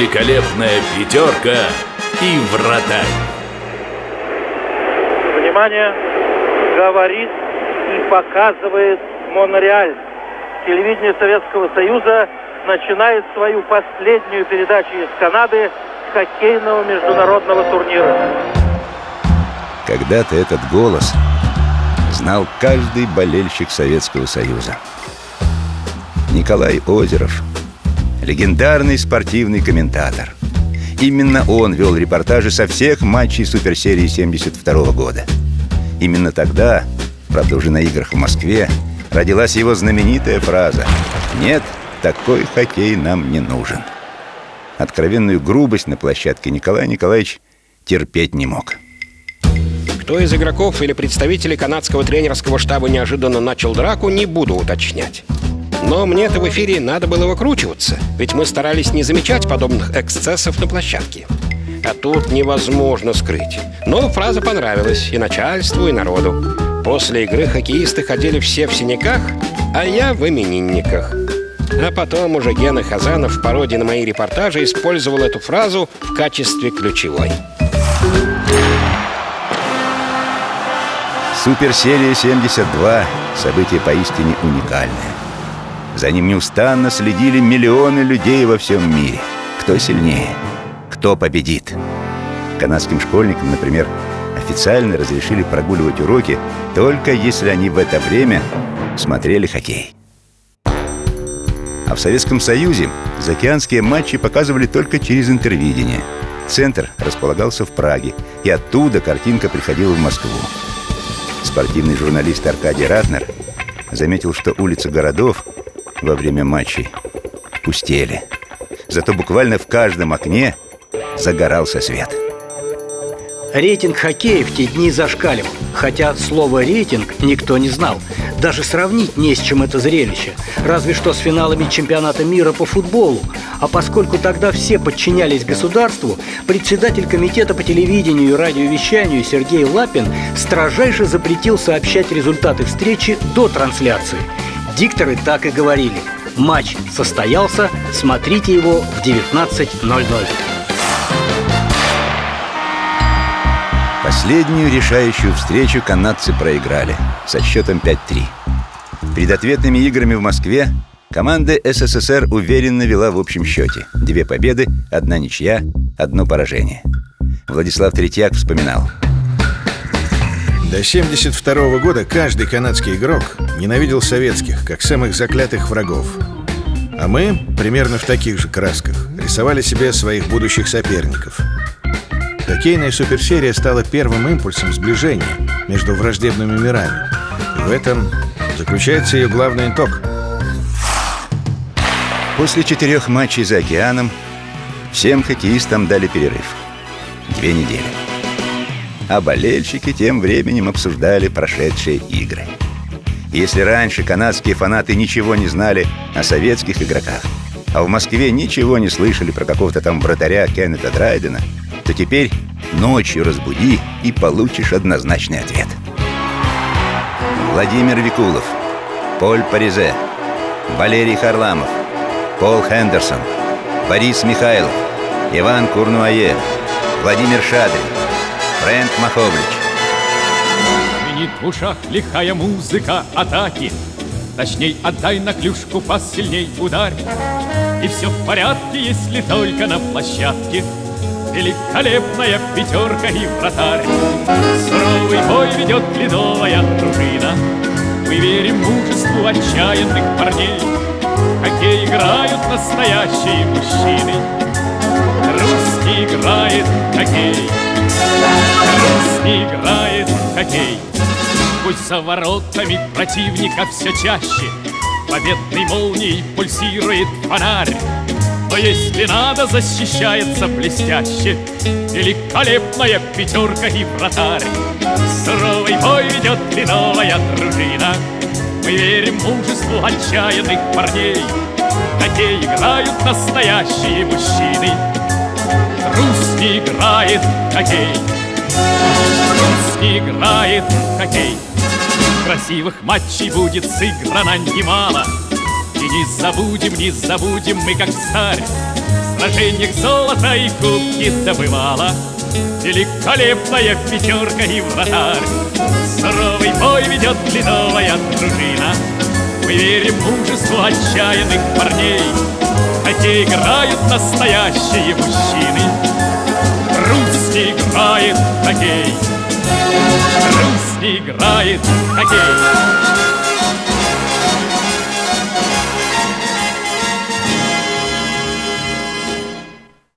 великолепная пятерка и вратарь. Внимание! Говорит и показывает Монреаль. Телевидение Советского Союза начинает свою последнюю передачу из Канады с хоккейного международного турнира. Когда-то этот голос знал каждый болельщик Советского Союза. Николай Озеров, легендарный спортивный комментатор. Именно он вел репортажи со всех матчей суперсерии 72 года. Именно тогда, правда уже на играх в Москве, родилась его знаменитая фраза «Нет, такой хоккей нам не нужен». Откровенную грубость на площадке Николай Николаевич терпеть не мог. Кто из игроков или представителей канадского тренерского штаба неожиданно начал драку, не буду уточнять. Но мне-то в эфире надо было выкручиваться, ведь мы старались не замечать подобных эксцессов на площадке. А тут невозможно скрыть. Но фраза понравилась и начальству, и народу. После игры хоккеисты ходили все в синяках, а я в именинниках. А потом уже Гена Хазанов в пародии на мои репортажи использовал эту фразу в качестве ключевой. Суперсерия 72 – событие поистине уникальное. За ним неустанно следили миллионы людей во всем мире. Кто сильнее? Кто победит? Канадским школьникам, например, официально разрешили прогуливать уроки только если они в это время смотрели хоккей. А в Советском Союзе заокеанские матчи показывали только через интервидение. Центр располагался в Праге, и оттуда картинка приходила в Москву. Спортивный журналист Аркадий Ратнер заметил, что улицы городов во время матчей пустели. Зато буквально в каждом окне загорался свет. Рейтинг хоккея в те дни зашкаливал. Хотя слово «рейтинг» никто не знал. Даже сравнить не с чем это зрелище. Разве что с финалами чемпионата мира по футболу. А поскольку тогда все подчинялись государству Председатель комитета по телевидению и радиовещанию Сергей Лапин Строжайше запретил сообщать результаты встречи до трансляции Дикторы так и говорили Матч состоялся, смотрите его в 19.00 Последнюю решающую встречу канадцы проиграли со счетом 5-3. Перед ответными играми в Москве команда СССР уверенно вела в общем счете. Две победы, одна ничья, одно поражение. Владислав Третьяк вспоминал. До 72 года каждый канадский игрок ненавидел советских, как самых заклятых врагов. А мы, примерно в таких же красках, рисовали себе своих будущих соперников – Хоккейная суперсерия стала первым импульсом сближения между враждебными мирами. И в этом заключается ее главный итог. После четырех матчей за океаном всем хоккеистам дали перерыв. Две недели. А болельщики тем временем обсуждали прошедшие игры. Если раньше канадские фанаты ничего не знали о советских игроках, а в Москве ничего не слышали про какого-то там вратаря Кеннета Драйдена – то теперь ночью разбуди и получишь однозначный ответ. Владимир Викулов, Поль Паризе, Валерий Харламов, Пол Хендерсон, Борис Михайлов, Иван Курнуае, Владимир Шадрин, Фрэнк Маховлич. Звенит в ушах лихая музыка атаки. Точней, отдай на клюшку пас сильней ударь. И все в порядке, если только на площадке. Великолепная пятерка и вратарь. Суровый бой ведет ледовая дружина. Мы верим мужеству отчаянных парней. Хоккей играют настоящие мужчины. Русский играет хоккей Играет хоккей. Пусть за воротами противника все чаще Победной молнией пульсирует фонарь. Но если надо, защищается блестяще Великолепная пятерка и вратарь. Суровый бой ведет кленовая дружина. Мы верим мужеству отчаянных парней. Такие играют настоящие мужчины. Русский играет хоккей Русский играет хоккей. Красивых матчей будет сыграно немало. И не забудем, не забудем мы, как царь, сражениях золото и кубки добывала. Великолепная пятерка и вратарь. Суровый бой ведет ледовая дружина. Мы верим в мужеству отчаянных парней. Хотя играют настоящие мужчины. Не играет хоккей Русь не играет хоккей